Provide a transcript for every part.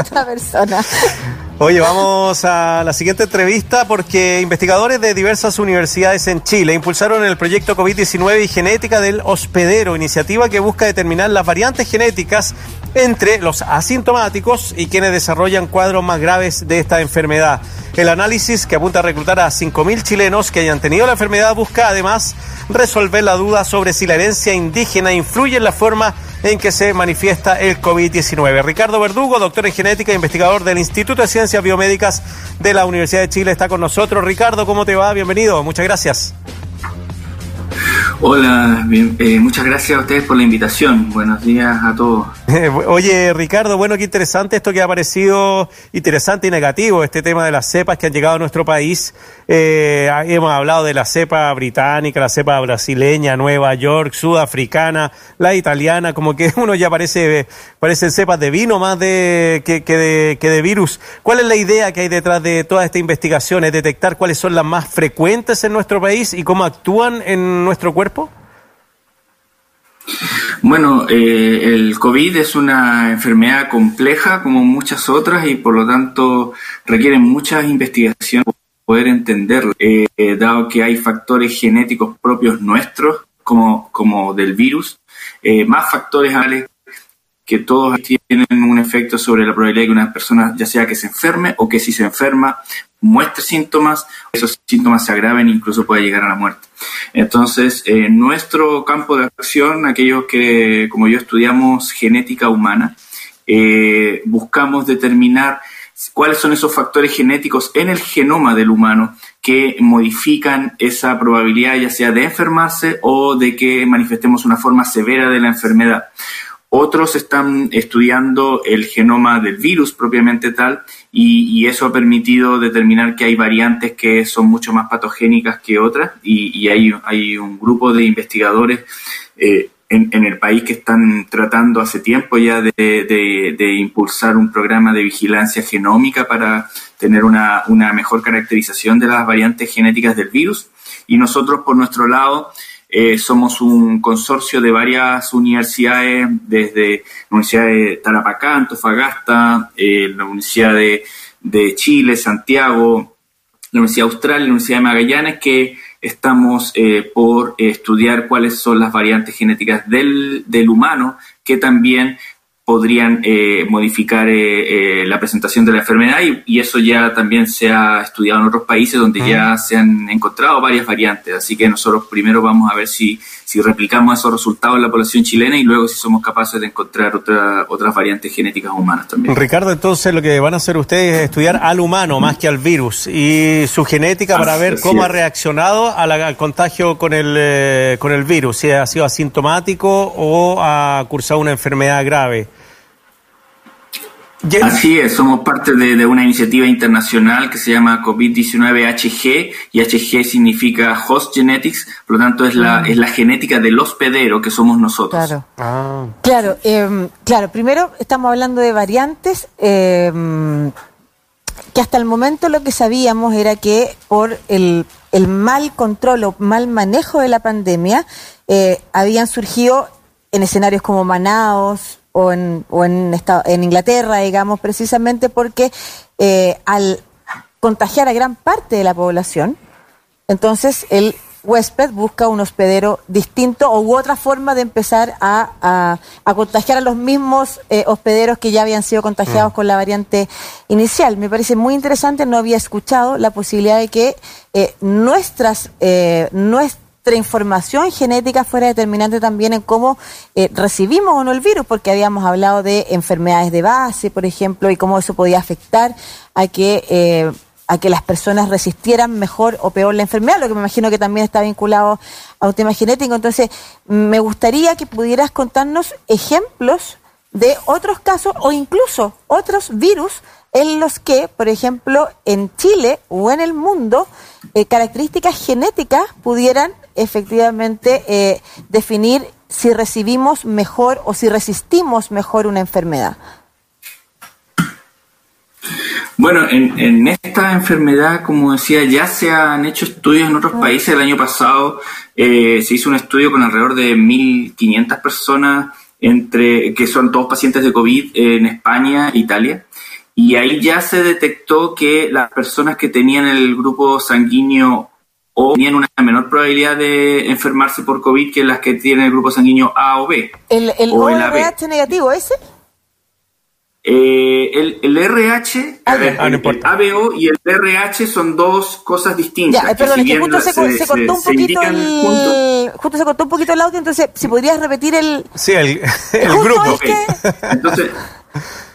otra persona. Oye, vamos a la siguiente entrevista porque investigadores de diversas universidades en Chile impulsaron el proyecto COVID-19 y genética del hospedero, iniciativa que busca determinar las variantes genéticas entre los asintomáticos y quienes desarrollan cuadros más graves de esta enfermedad. El análisis, que apunta a reclutar a 5.000 chilenos que hayan tenido la enfermedad, busca además resolver la duda sobre si la herencia indígena influye en la forma en que se manifiesta el COVID-19. Ricardo Verdugo, doctor en genética e investigador del Instituto de Ciencias Biomédicas de la Universidad de Chile, está con nosotros. Ricardo, ¿cómo te va? Bienvenido, muchas gracias. Hola, eh, muchas gracias a ustedes por la invitación. Buenos días a todos. Oye, Ricardo, bueno, qué interesante esto que ha parecido interesante y negativo, este tema de las cepas que han llegado a nuestro país. Eh, hemos hablado de la cepa británica, la cepa brasileña, Nueva York, sudafricana, la italiana, como que uno ya parece, parecen cepas de vino más de, que, de, que de virus. ¿Cuál es la idea que hay detrás de toda esta investigación? ¿Es detectar cuáles son las más frecuentes en nuestro país y cómo actúan en nuestro cuerpo? Bueno, eh, el COVID es una enfermedad compleja como muchas otras y por lo tanto requiere muchas investigaciones para poder entenderlo, eh, dado que hay factores genéticos propios nuestros como, como del virus, eh, más factores que todos tienen un efecto sobre la probabilidad de que una persona ya sea que se enferme o que si se enferma muestre síntomas, esos síntomas se agraven e incluso pueda llegar a la muerte. Entonces, en nuestro campo de acción, aquellos que, como yo, estudiamos genética humana, eh, buscamos determinar cuáles son esos factores genéticos en el genoma del humano que modifican esa probabilidad ya sea de enfermarse o de que manifestemos una forma severa de la enfermedad. Otros están estudiando el genoma del virus propiamente tal y, eso ha permitido determinar que hay variantes que son mucho más patogénicas que otras y, hay, un grupo de investigadores eh, en, el país que están tratando hace tiempo ya de, impulsar un programa de vigilancia genómica para tener una mejor caracterización de las variantes genéticas del virus. Y nosotros por nuestro lado eh, somos un consorcio de varias universidades, desde la Universidad de Tarapacá, Antofagasta, eh, la Universidad de, Chile, Santiago, la Universidad Austral, la Universidad de Magallanes, que estamos eh, por estudiar cuáles son las variantes genéticas del, del humano que también podrían eh, modificar eh, eh, la presentación de la enfermedad y, eso ya también se ha estudiado en otros países donde ya se han encontrado varias variantes. Así que nosotros primero vamos a ver si, si replicamos esos resultados en la población chilena y luego si somos capaces de encontrar otra, otras variantes genéticas humanas también. Ricardo, entonces lo que van a hacer ustedes es estudiar al humano más que al virus y su genética para ver cómo ha reaccionado al contagio con el, con el virus, si ha sido asintomático o ha cursado una enfermedad grave. Así es, somos parte de, una iniciativa internacional que se llama COVID-19 HG y HG significa Host Genetics, por lo tanto es la, mm. es la genética del hospedero que somos nosotros. Claro, ah. claro, em, claro, primero estamos hablando de variantes em, que hasta el momento lo que sabíamos era que por el, el mal control o mal manejo de la pandemia eh, habían surgido en escenarios como Manaos, o en, o en, en Inglaterra, digamos, precisamente porque eh, al contagiar a gran parte de la población, entonces el huésped busca un hospedero distinto o u otra forma de empezar a, a, contagiar a los mismos eh, hospederos que ya habían sido contagiados mm. con la variante inicial. Me parece muy interesante, no había escuchado la posibilidad de que eh, nuestras, eh, nuestras información genética fuera determinante también en cómo eh, recibimos o no el virus, porque habíamos hablado de enfermedades de base, por ejemplo, y cómo eso podía afectar a que, eh, a que las personas resistieran mejor o peor la enfermedad, lo que me imagino que también está vinculado a un tema genético. Entonces, me gustaría que pudieras contarnos ejemplos de otros casos o incluso otros virus en los que, por ejemplo, en Chile o en el mundo, eh, características genéticas pudieran efectivamente eh, definir si recibimos mejor o si resistimos mejor una enfermedad. Bueno, en, esta enfermedad, como decía, ya se han hecho estudios en otros países. El año pasado eh, se hizo un estudio con alrededor de 1.500 personas, entre que son todos pacientes de COVID en España, Italia. y ahí ya se detectó que las personas que tenían el grupo sanguíneo O tenían una menor probabilidad de enfermarse por COVID que las que tienen el grupo sanguíneo A o B. ¿El, el o ORH negativo ese? Eh, el, el, RH, Ah, ver, Ah, no el, el ABO y el RH son dos cosas distintas. Ya, eh, que perdón, si es que bien justo se, se- se cortó un poquito el, justo se cortó un poquito el audio, entonces si podrías repetir el Sí, el, el grupo. es Ok. que- Entonces,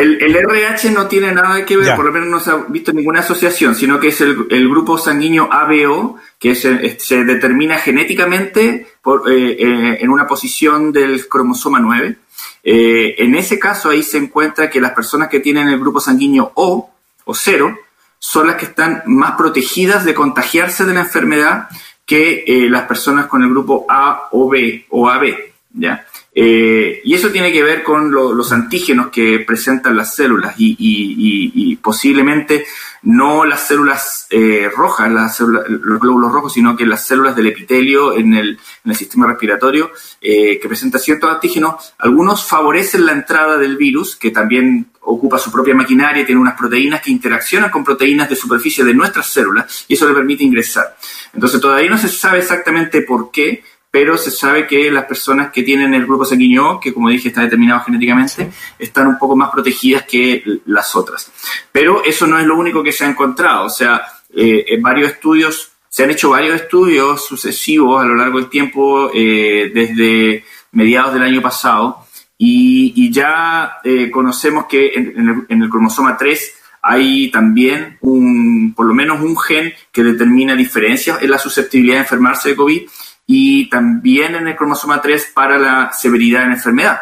el, el RH no tiene nada que ver, Ya. por lo menos no se ha visto ninguna asociación, sino que es el, el grupo sanguíneo ABO, que se, se determina genéticamente por, eh, eh, en una posición del cromosoma 9. Eh, en ese caso, ahí se encuentra que las personas que tienen el grupo sanguíneo O o 0 son las que están más protegidas de contagiarse de la enfermedad que las personas con el grupo A o B o AB. ¿ya? Eh, y eso tiene que ver con lo- los antígenos que presentan las células y, posiblemente no las células eh, rojas, las los glóbulos rojos, sino que las células del epitelio en el, en el sistema respiratorio eh, que presenta ciertos antígenos. Algunos favorecen la entrada del virus, que también ocupa su propia maquinaria, tiene unas proteínas que interaccionan con proteínas de superficie de nuestras células y eso le permite ingresar. Entonces todavía no se sabe exactamente por qué, pero se sabe que las personas que tienen el grupo sanguíneo, que como dije está determinado genéticamente, están un poco más protegidas que las otras. Pero eso no es lo único que se ha encontrado, o sea, eh, en varios estudios, se han hecho varios estudios sucesivos a lo largo del tiempo, eh, desde mediados del año pasado, y, y ya eh, conocemos que en, en el, en el cromosoma 3 hay también un, por lo menos un gen que determina diferencias en la susceptibilidad de enfermarse de COVID y también en el cromosoma 3 para la severidad de la enfermedad.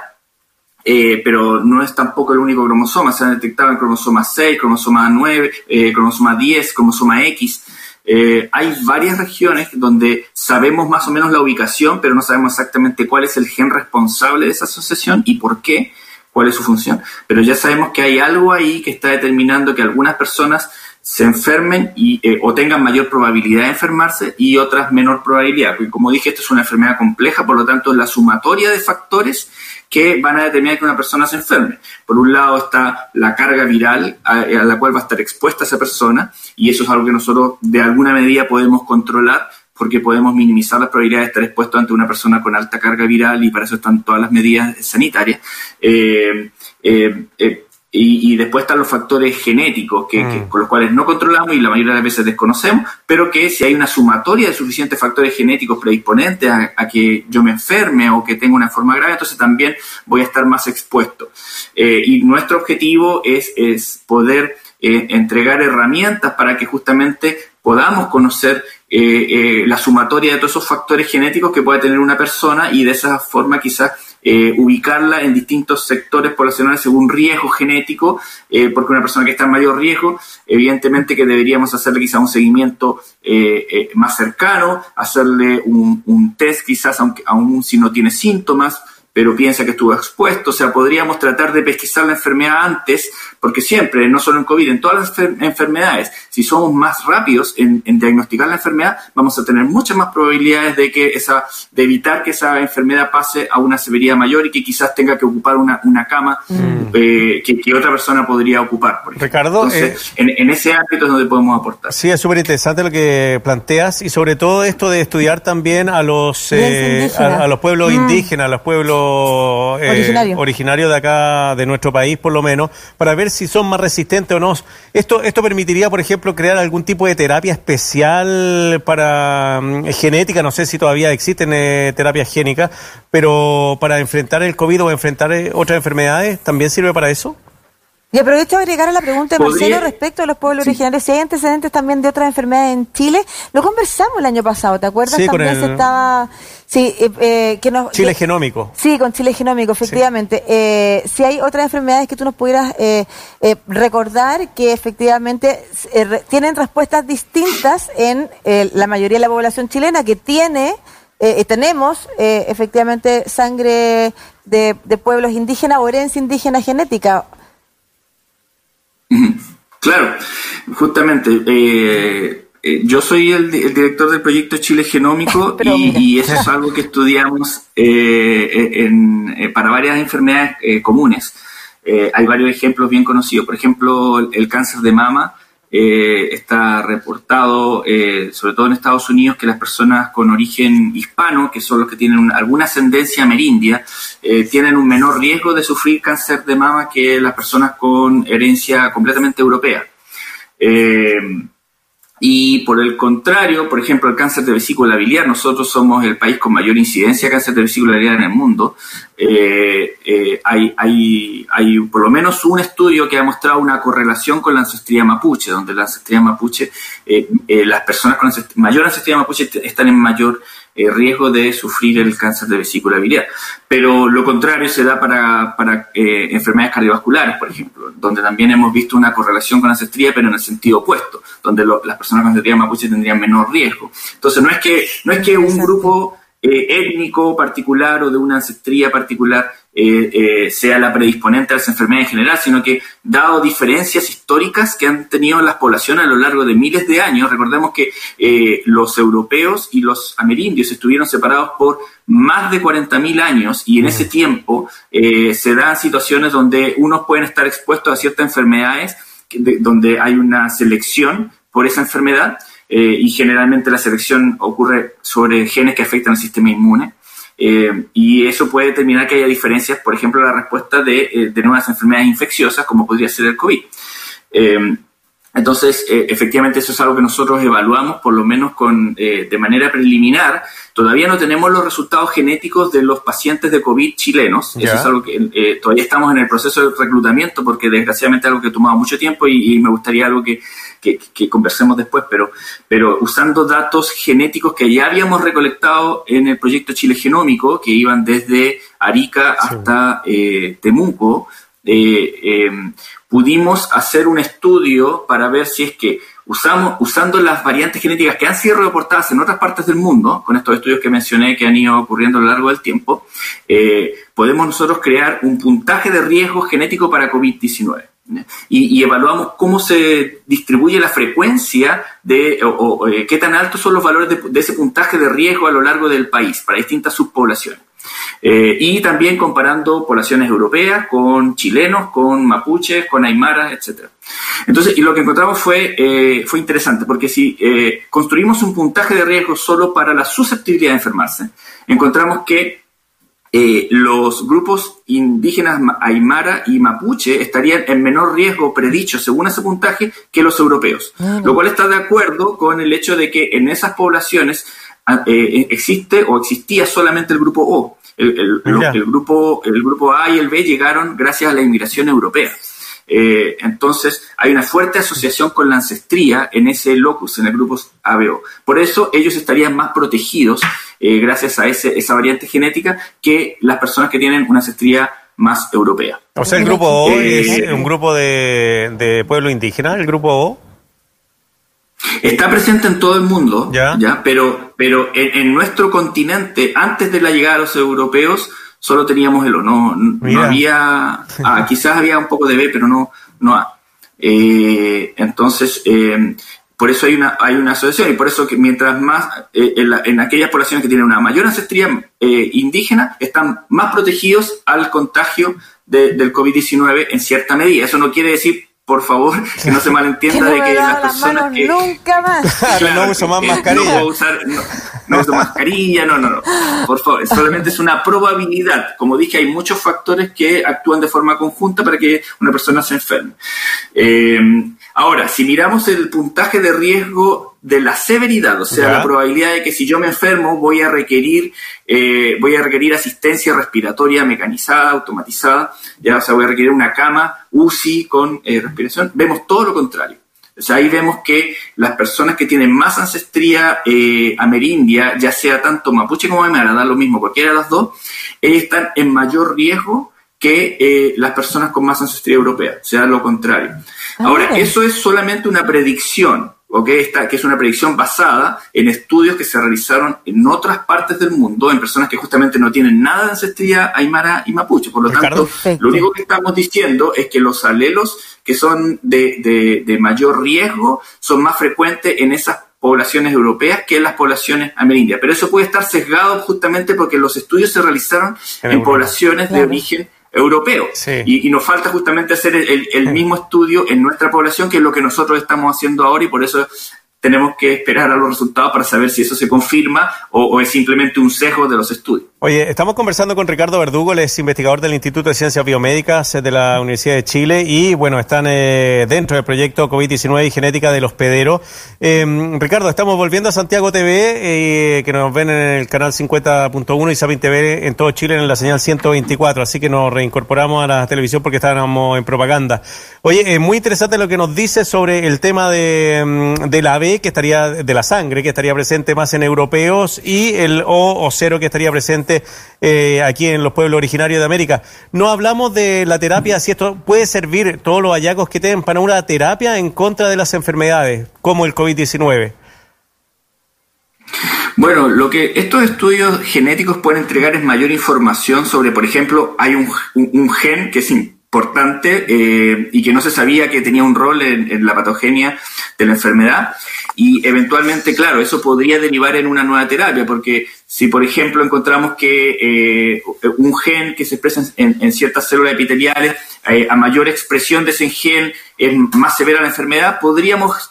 Eh, pero no es tampoco el único cromosoma, se han detectado el cromosoma 6, cromosoma 9, eh, cromosoma 10, cromosoma X. Eh, hay varias regiones donde sabemos más o menos la ubicación, pero no sabemos exactamente cuál es el gen responsable de esa asociación y por qué, cuál es su función. Pero ya sabemos que hay algo ahí que está determinando que algunas personas se enfermen y, eh, o tengan mayor probabilidad de enfermarse y otras menor probabilidad. Porque como dije, esto es una enfermedad compleja, por lo tanto, es la sumatoria de factores que van a determinar que una persona se enferme. Por un lado está la carga viral a, la cual va a estar expuesta esa persona y eso es algo que nosotros de alguna medida podemos controlar porque podemos minimizar las probabilidades de estar expuesto ante una persona con alta carga viral y para eso están todas las medidas sanitarias. Eh, eh, y, y, después están los factores genéticos, que, mm. que, con los cuales no controlamos y la mayoría de las veces desconocemos, pero que si hay una sumatoria de suficientes factores genéticos predisponentes a, a que yo me enferme o que tenga una forma grave, entonces también voy a estar más expuesto. Eh, y nuestro objetivo es, es poder eh, entregar herramientas para que justamente podamos conocer eh, la sumatoria de todos esos factores genéticos que puede tener una persona y de esa forma quizás eh, ubicarla en distintos sectores poblacionales según riesgo genético, eh, porque una persona que está en mayor riesgo, evidentemente que deberíamos hacerle quizás un seguimiento eh, más cercano, hacerle un, un test quizás aunque, aún si no tiene síntomas, pero piensa que estuvo expuesto, o sea, podríamos tratar de pesquisar la enfermedad antes, porque siempre, no solo en COVID, en todas las enfer enfermedades, si somos más rápidos en, en, diagnosticar la enfermedad, vamos a tener muchas más probabilidades de que esa, de evitar que esa enfermedad pase a una severidad mayor y que quizás tenga que ocupar una, una cama mm. eh, que, que, otra persona podría ocupar. Por Ricardo, Entonces, eh, en, en, ese ámbito es donde podemos aportar. Sí, es súper interesante lo que planteas y sobre todo esto de estudiar también a los, eh, a, a, los pueblos mm. indígenas, a los pueblos eh, Originario. originarios de acá, de nuestro país por lo menos, para ver si son más resistentes o no. Esto, esto permitiría, por ejemplo, crear algún tipo de terapia especial para um, genética, no sé si todavía existen eh, terapias génicas, pero para enfrentar el COVID o enfrentar eh, otras enfermedades, ¿también sirve para eso? Y aprovecho a agregar a la pregunta de Marcelo respecto a los pueblos sí. originarios. Si hay antecedentes también de otras enfermedades en Chile, lo conversamos el año pasado, ¿te acuerdas? Sí, también con el... se estaba. Sí, eh, eh, que nos, Chile que, genómico. Sí, con Chile genómico, efectivamente. Sí. Eh, si hay otras enfermedades que tú nos pudieras eh, recordar que efectivamente re, tienen respuestas distintas en la mayoría de la población chilena que tiene. Eh, tenemos eh, efectivamente sangre de, de, pueblos indígenas o herencia indígena genética. Claro, justamente. Eh, eh, yo soy el, el, director del proyecto Chile Genómico y, y, eso es algo que estudiamos eh, en, para varias enfermedades comunes. eh, hay varios ejemplos bien conocidos. Por ejemplo, el, cáncer de mama eh, está reportado, eh, sobre todo en Estados Unidos, que las personas con origen hispano, que son los que tienen alguna ascendencia amerindia, tienen un menor riesgo de sufrir cáncer de mama que las personas con herencia completamente europea. Y por el contrario, por ejemplo, el cáncer de vesícula biliar, nosotros somos el país con mayor incidencia de cáncer de vesícula biliar en el mundo. Eh, eh, hay, hay, hay, por lo menos un estudio que ha mostrado una correlación con la ancestría mapuche, donde la ancestría mapuche, eh, las personas con mayor ancestría mapuche están en mayor eh, riesgo de sufrir el cáncer de vesícula biliar. Pero lo contrario se da para, para eh, enfermedades cardiovasculares, por ejemplo, donde también hemos visto una correlación con la ancestría, pero en el sentido opuesto, donde las personas con ancestría mapuche tendrían menor riesgo. Entonces, no es que, no es que un grupo eh, étnico particular o de una ancestría particular eh, eh, sea la predisponente a las enfermedades en general, sino que dado diferencias históricas que han tenido las poblaciones a lo largo de miles de años, recordemos que los europeos y los amerindios estuvieron separados por más de 40.000 años y en ese tiempo se dan situaciones donde unos pueden estar expuestos a ciertas enfermedades, donde hay una selección por esa enfermedad, eh, y generalmente la selección ocurre sobre genes que afectan al sistema inmune. Eh, y eso puede determinar que haya diferencias, por ejemplo, la respuesta de, eh, de nuevas enfermedades infecciosas, como podría ser el COVID. Entonces, eh, efectivamente, eso es algo que nosotros evaluamos, por lo menos con, eh, de manera preliminar. Todavía no tenemos los resultados genéticos de los pacientes de COVID chilenos. Eso es algo que todavía estamos en el proceso de reclutamiento, porque desgraciadamente es algo que ha tomado mucho tiempo y, me gustaría algo que, que, conversemos después, pero, pero usando datos genéticos que ya habíamos recolectado en el proyecto Chile Genómico, que iban desde Arica hasta Temuco, eh, pudimos hacer un estudio para ver si es que usamos, usando las variantes genéticas que han sido reportadas en otras partes del mundo, con estos estudios que mencioné que han ido ocurriendo a lo largo del tiempo, eh, podemos nosotros crear un puntaje de riesgo genético para COVID-19. Y, evaluamos cómo se distribuye la frecuencia de, o, eh, qué tan altos son los valores de, ese puntaje de riesgo a lo largo del país para distintas subpoblaciones. Eh, y también comparando poblaciones europeas con chilenos, con mapuches, con aymaras, etc. Entonces, y lo que encontramos fue, eh, fue interesante, porque si construimos un puntaje de riesgo solo para la susceptibilidad de enfermarse, encontramos que los grupos indígenas aymara y mapuche estarían en menor riesgo predicho según ese puntaje que los europeos, ah, lo cual está de acuerdo con el hecho de que en esas poblaciones ah, existe o existía solamente el grupo O. El, grupo, el grupo A y el B llegaron gracias a la inmigración europea. Eh, entonces, hay una fuerte asociación con la ancestría en ese locus, en el grupo ABO. Por eso, ellos estarían más protegidos eh, gracias a ese, esa variante genética que las personas que tienen una ancestría más europea. O sea, el grupo O eh, es un grupo de, de pueblo indígena, el grupo O. Está presente en todo el mundo, ¿ya? Pero, pero en, nuestro continente, antes de la llegada de los europeos, solo teníamos el O. No, no había. Ah, quizás había un poco de B, pero no, no A. Eh, entonces, eh, por eso hay una, hay una asociación y por eso que mientras más eh, en, aquellas poblaciones que tienen una mayor ancestría indígena, están más protegidos al contagio del COVID-19 en cierta medida. Eso no quiere decir por favor, que no se malentienda de que las personas que... Nunca más. no uso más mascarilla. No, usar, no, uso mascarilla, no, no, no. Por favor, solamente es una probabilidad. Como dije, hay muchos factores que actúan de forma conjunta para que una persona se enferme. Eh, ahora, si miramos el puntaje de riesgo de la severidad, o sea, la probabilidad de que si yo me enfermo voy a requerir, eh, voy a requerir asistencia respiratoria mecanizada, automatizada, ya, o sea, voy a requerir una cama UCI con eh, respiración, vemos todo lo contrario. O sea, ahí vemos que las personas que tienen más ancestría eh, amerindia, ya sea tanto mapuche como aymara, da lo mismo, cualquiera de las dos, están en mayor riesgo que las personas con más ancestría europea, o sea, lo contrario. Ah, Ahora, eso es solamente una predicción, Esta, que es una predicción basada en estudios que se realizaron en otras partes del mundo, en personas que justamente no tienen nada de ancestría aymara y mapuche. Por lo tanto, lo único que estamos diciendo es que los alelos que son de, de, mayor riesgo son más frecuentes en esas poblaciones europeas que en las poblaciones amerindias. Pero eso puede estar sesgado justamente porque los estudios se realizaron en, poblaciones de origen europeo. Y, nos falta justamente hacer el, mismo estudio en nuestra población, que es lo que nosotros estamos haciendo ahora y por eso tenemos que esperar a los resultados para saber si eso se confirma o, es simplemente un sesgo de los estudios. Oye, estamos conversando con Ricardo Verdugo, él es investigador del Instituto de Ciencias Biomédicas de la Universidad de Chile y bueno, están eh, dentro del proyecto COVID-19 y genética del hospedero. Em, Ricardo, estamos volviendo a Santiago TV, eh, que nos ven en el canal 50.1 y Sapin TV en todo Chile en la señal 124, así que nos reincorporamos a la televisión porque estábamos en propaganda. Oye, es muy interesante lo que nos dice sobre el tema de, em, de la B que estaría de la sangre, que estaría presente más en europeos, y el O o cero que estaría presente eh, aquí en los pueblos originarios de América. No hablamos de la terapia, si esto puede servir, todos los hallazgos que tienen para una terapia en contra de las enfermedades, como el COVID-19. Bueno, lo que estos estudios genéticos pueden entregar es mayor información sobre, por ejemplo, hay un, un gen que es importante eh, y que no se sabía que tenía un rol en, la patogenia de la enfermedad. Y eventualmente, claro, eso podría derivar en una nueva terapia, porque si, por ejemplo, encontramos que eh, un gen que se expresa en, ciertas células epiteliales, eh, a mayor expresión de ese gen es más severa la enfermedad, podríamos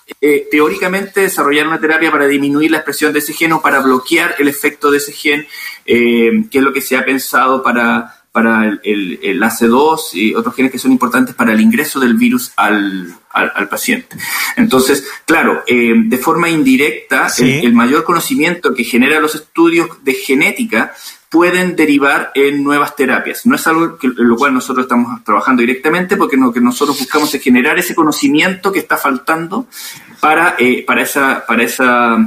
teóricamente desarrollar una terapia para disminuir la expresión de ese gen o para bloquear el efecto de ese gen, que es lo que se ha pensado para para el, el, AC2 y otros genes que son importantes para el ingreso del virus al, al, paciente. Entonces, claro, eh, de forma indirecta, el, mayor conocimiento que genera los estudios de genética pueden derivar en nuevas terapias. No es algo que, en lo cual nosotros estamos trabajando directamente, porque lo que nosotros buscamos es generar ese conocimiento que está faltando para, eh, para, esa, para, esa,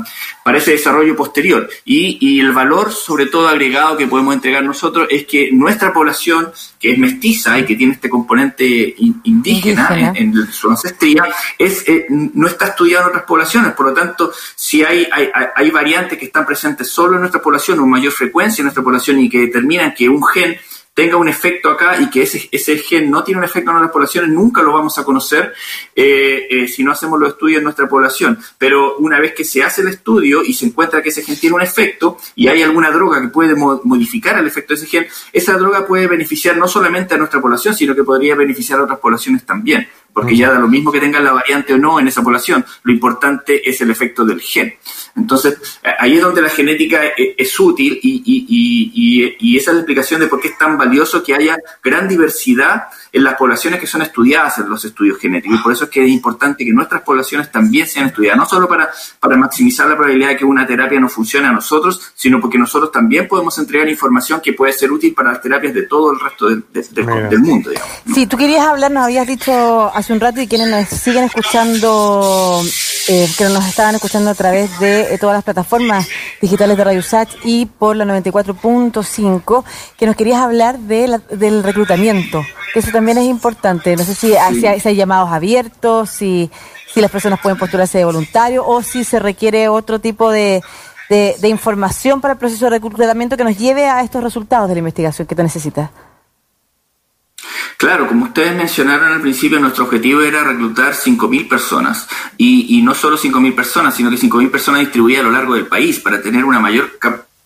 para ese desarrollo posterior. Y, y, el valor, sobre todo agregado, que podemos entregar nosotros es que nuestra población, que es mestiza y que tiene este componente indígena, En, su ancestría, es, eh, no está estudiado en otras poblaciones. Por lo tanto, si hay, hay, hay variantes que están presentes solo en nuestra población o mayor frecuencia en nuestra población y que determinan que un gen tenga un efecto acá y que ese, ese gen no tiene un efecto en otras poblaciones, nunca lo vamos a conocer eh, eh, si no hacemos los estudios en nuestra población. Pero una vez que se hace el estudio y se encuentra que ese gen tiene un efecto y hay alguna droga que puede modificar el efecto de ese gen, esa droga puede beneficiar no solamente a nuestra población, sino que podría beneficiar a otras poblaciones también porque ya da lo mismo que tengan la variante o no en esa población, lo importante es el efecto del gen. Entonces, ahí es donde la genética e, es, útil y, y, esa es la explicación de por qué es tan valioso que haya gran diversidad en las poblaciones que son estudiadas en los estudios genéticos. Y por eso es que es importante que nuestras poblaciones también sean estudiadas, no solo para, para maximizar la probabilidad de que una terapia no funcione a nosotros, sino porque nosotros también podemos entregar información que puede ser útil para las terapias de todo el resto del, mundo. Digamos, Sí, tú querías hablar, nos habías dicho hace un rato y quienes nos siguen escuchando, eh, que nos estaban escuchando a través de eh, todas las plataformas digitales de Radio Sach y por la 94.5, que nos querías hablar de del reclutamiento, eso también es importante. No sé si, hay, llamados abiertos, si, si las personas pueden postularse de voluntario o si se requiere otro tipo de, de, de información para el proceso de reclutamiento que nos lleve a estos resultados de la investigación que te necesitas. Claro, como ustedes mencionaron al principio, nuestro objetivo era reclutar 5.000 personas. Y, y no solo 5.000 personas, sino que 5.000 personas distribuidas a lo largo del país para tener una mayor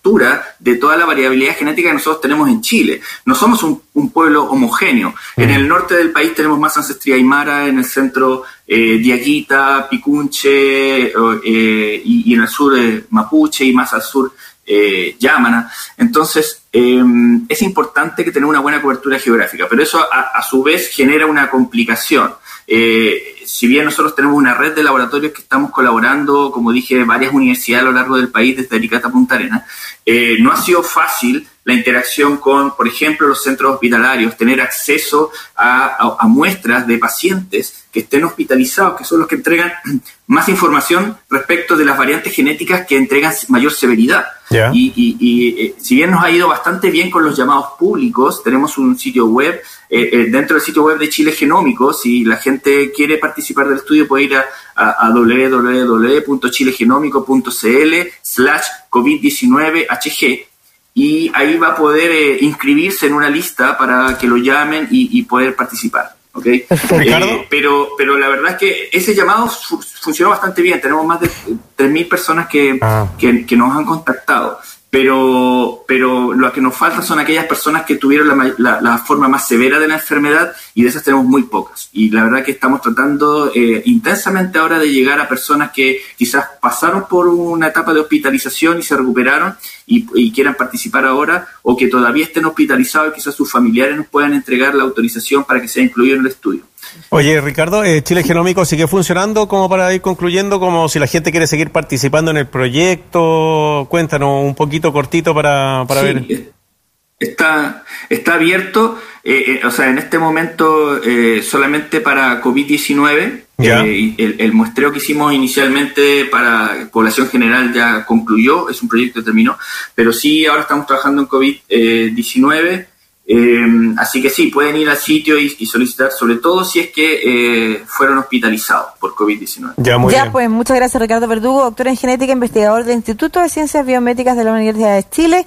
captura de toda la variabilidad genética que nosotros tenemos en Chile. No somos un, pueblo homogéneo. En el norte del país tenemos más ancestría aymara, en el centro eh, diaguita, picunche, eh, y, en el sur eh, mapuche, y más al sur eh, Yamana. Entonces, em, es importante que tener una buena cobertura geográfica, pero eso a, su vez genera una complicación. Eh, si bien nosotros tenemos una red de laboratorios que estamos colaborando, como dije, varias universidades a lo largo del país, desde Aricata a Punta Arenas, eh, no ha sido fácil la interacción con, por ejemplo, los centros hospitalarios, tener acceso a, muestras de pacientes que estén hospitalizados, que son los que entregan más información respecto de las variantes genéticas que entregan mayor severidad. Y, eh, si bien nos ha ido bastante bien con los llamados públicos, tenemos un sitio web, eh, eh, dentro del sitio web de Chile Genómico, si la gente quiere participar del estudio puede ir a, a, www.chilegenómico.cl slash COVID-19HG y ahí va a poder eh, inscribirse en una lista para que lo llamen y, poder participar. ¿okay? Eh, pero, pero la verdad es que ese llamado funcionó bastante bien. Tenemos más de 3.000 personas que, ah. que, que, nos han contactado. Pero, pero lo que nos falta son aquellas personas que tuvieron la, forma más severa de la enfermedad y de esas tenemos muy pocas. Y la verdad que estamos tratando eh, intensamente ahora de llegar a personas que quizás pasaron por una etapa de hospitalización y se recuperaron y, y quieran participar ahora o que todavía estén hospitalizados y quizás sus familiares nos puedan entregar la autorización para que sea incluido en el estudio. Oye, Ricardo, eh, Chile Genómico sigue funcionando como para ir concluyendo, como si la gente quiere seguir participando en el proyecto. Cuéntanos un poquito cortito para, para ver. Eh, está, está abierto, eh, o sea, en este momento solamente para COVID-19. El, el, muestreo que hicimos inicialmente para población general ya concluyó, es un proyecto que terminó, pero sí ahora estamos trabajando en COVID-19 eh, así que sí, pueden ir al sitio y, solicitar, sobre todo si es que eh, fueron hospitalizados por COVID-19. Ya, ya pues muchas gracias Ricardo Verdugo, doctor en genética, investigador del Instituto de Ciencias Biomédicas de la Universidad de Chile.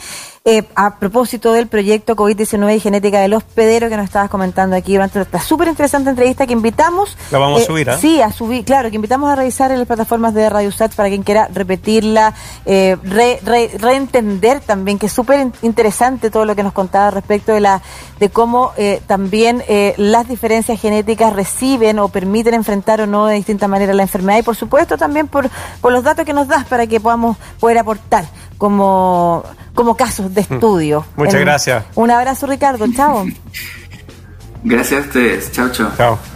Eh, a propósito del proyecto COVID-19 y genética del hospedero que nos estabas comentando aquí durante esta súper interesante entrevista que invitamos. La vamos a eh, subir, ¿ah? Sí, a subir, claro, que invitamos a revisar en las plataformas de Radio Sats para quien quiera repetirla, eh, reentender también, que es súper interesante todo lo que nos contaba respecto de la de cómo también las diferencias genéticas reciben o permiten enfrentar o no de distinta manera la enfermedad y por supuesto también por, por los datos que nos das para que podamos poder aportar como, como casos de mm. estudio. Muchas gracias. Un abrazo, Ricardo. Chao. Gracias a ustedes. Chao, chao. Chao.